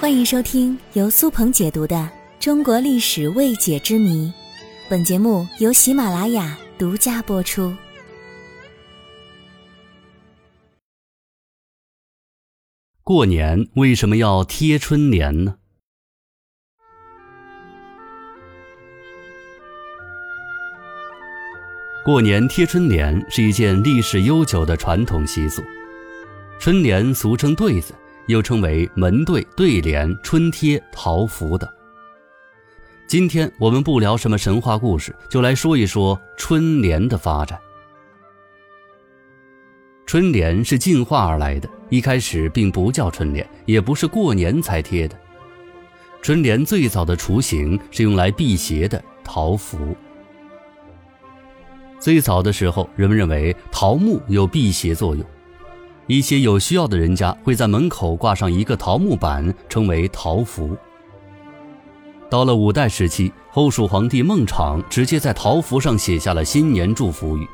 欢迎收听由苏鹏解读的《中国历史未解之谜》，本节目由喜马拉雅独家播出。过年为什么要贴春联呢？过年贴春联是一件历史悠久的传统习俗。春联俗称对子，又称为门对、对联、春贴、桃符等。今天我们不聊什么神话故事，就来说一说春联的发展。春联是进化而来的，一开始并不叫春联，也不是过年才贴的。春联最早的雏形是用来辟邪的桃符。最早的时候，人们认为桃木有辟邪作用，一些有需要的人家会在门口挂上一个桃木板，称为桃符。到了五代时期，后蜀皇帝孟昶直接在桃符上写下了新年祝福语：“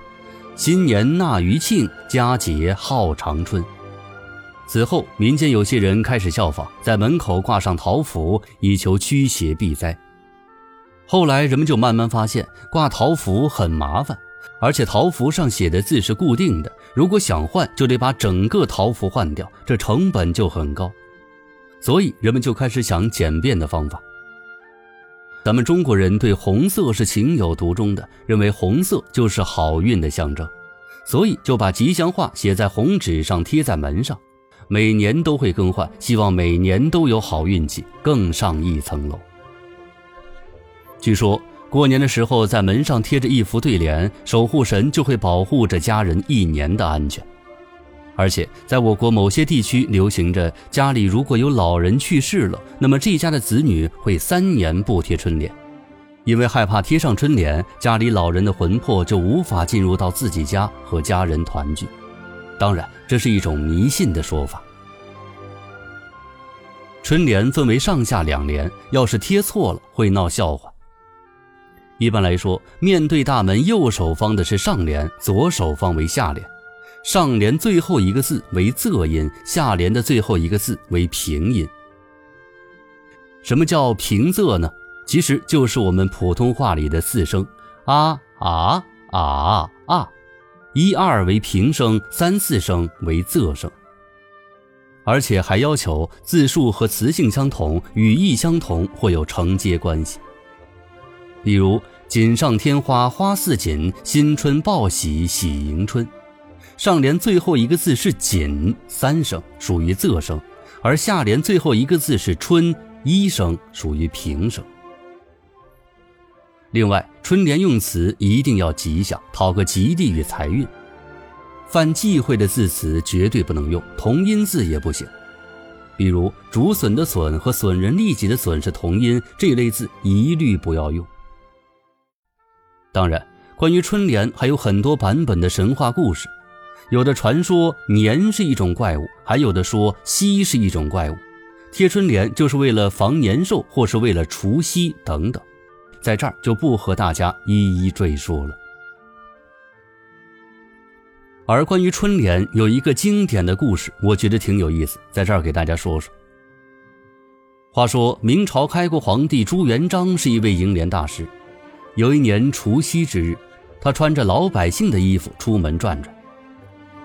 新年纳余庆，佳节号长春。”此后，民间有些人开始效仿，在门口挂上桃符，以求驱邪避灾。后来，人们就慢慢发现挂桃符很麻烦，而且桃符上写的字是固定的，如果想换，就得把整个桃符换掉，这成本就很高。所以，人们就开始想简便的方法。咱们中国人对红色是情有独钟的，认为红色就是好运的象征，所以就把吉祥话写在红纸上贴在门上，每年都会更换，希望每年都有好运气，更上一层楼。据说过年的时候，在门上贴着一副对联，守护神就会保护着家人一年的安全。而且，在我国某些地区流行着，家里如果有老人去世了，那么这家的子女会三年不贴春联，因为害怕贴上春联，家里老人的魂魄就无法进入到自己家和家人团聚。当然，这是一种迷信的说法。春联分为上下两联，要是贴错了会闹笑话。一般来说，面对大门右手方的是上联，左手方为下联。上联最后一个字为仄音，下联的最后一个字为平音。什么叫平仄呢？其实就是我们普通话里的四声啊啊啊啊，一二为平声，三四声为仄声。而且还要求字数和词性相同，语义相同，或有承接关系。例如“锦上添花花似锦，新春报喜喜迎春”。上联最后一个字是“锦”，三声，属于仄声；而下联最后一个字是“春”，一声，属于平声。另外，春联用词一定要吉祥，讨个吉利与财运。犯忌讳的字词绝对不能用，同音字也不行。比如“竹笋”的“笋”和“损人利己”的“损”是同音，这类字一律不要用。当然，关于春联还有很多版本的神话故事。有的传说年是一种怪物，还有的说夕是一种怪物，贴春联就是为了防年兽，或是为了除夕等等，在这儿就不和大家一一赘述了。而关于春联有一个经典的故事，我觉得挺有意思，在这儿给大家说说。话说明朝开国皇帝朱元璋是一位楹联大师，有一年除夕之日，他穿着老百姓的衣服出门转转。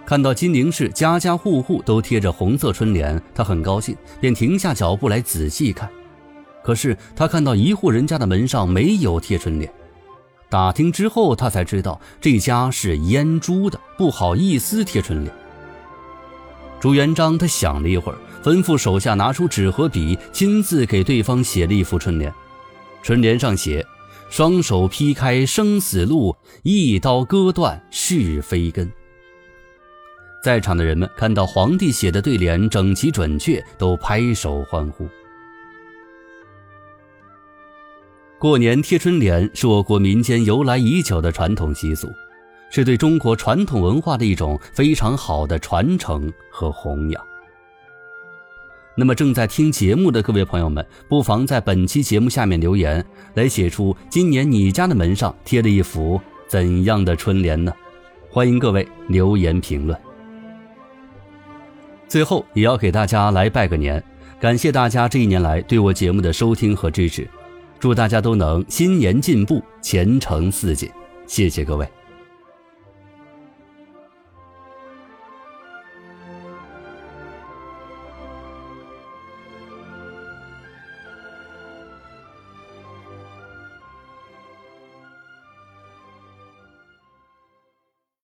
看到金陵市家家户户都贴着红色春联，他很高兴，便停下脚步来仔细看。可是他看到一户人家的门上没有贴春联，打听之后，他才知道这家是阉猪的，不好意思贴春联。朱元璋他想了一会儿，吩咐手下拿出纸和笔，亲自给对方写了一副春联。春联上写：“双手劈开生死路，一刀割断是非根。”在场的人们看到皇帝写的对联整齐准确，都拍手欢呼。过年贴春联是我国民间由来已久的传统习俗，是对中国传统文化的一种非常好的传承和弘扬。那么，正在听节目的各位朋友们，不妨在本期节目下面留言，来写出今年你家的门上贴了一幅怎样的春联呢？欢迎各位留言评论。最后也要给大家来拜个年，感谢大家这一年来对我节目的收听和支持，祝大家都能新年进步，前程似锦，谢谢各位。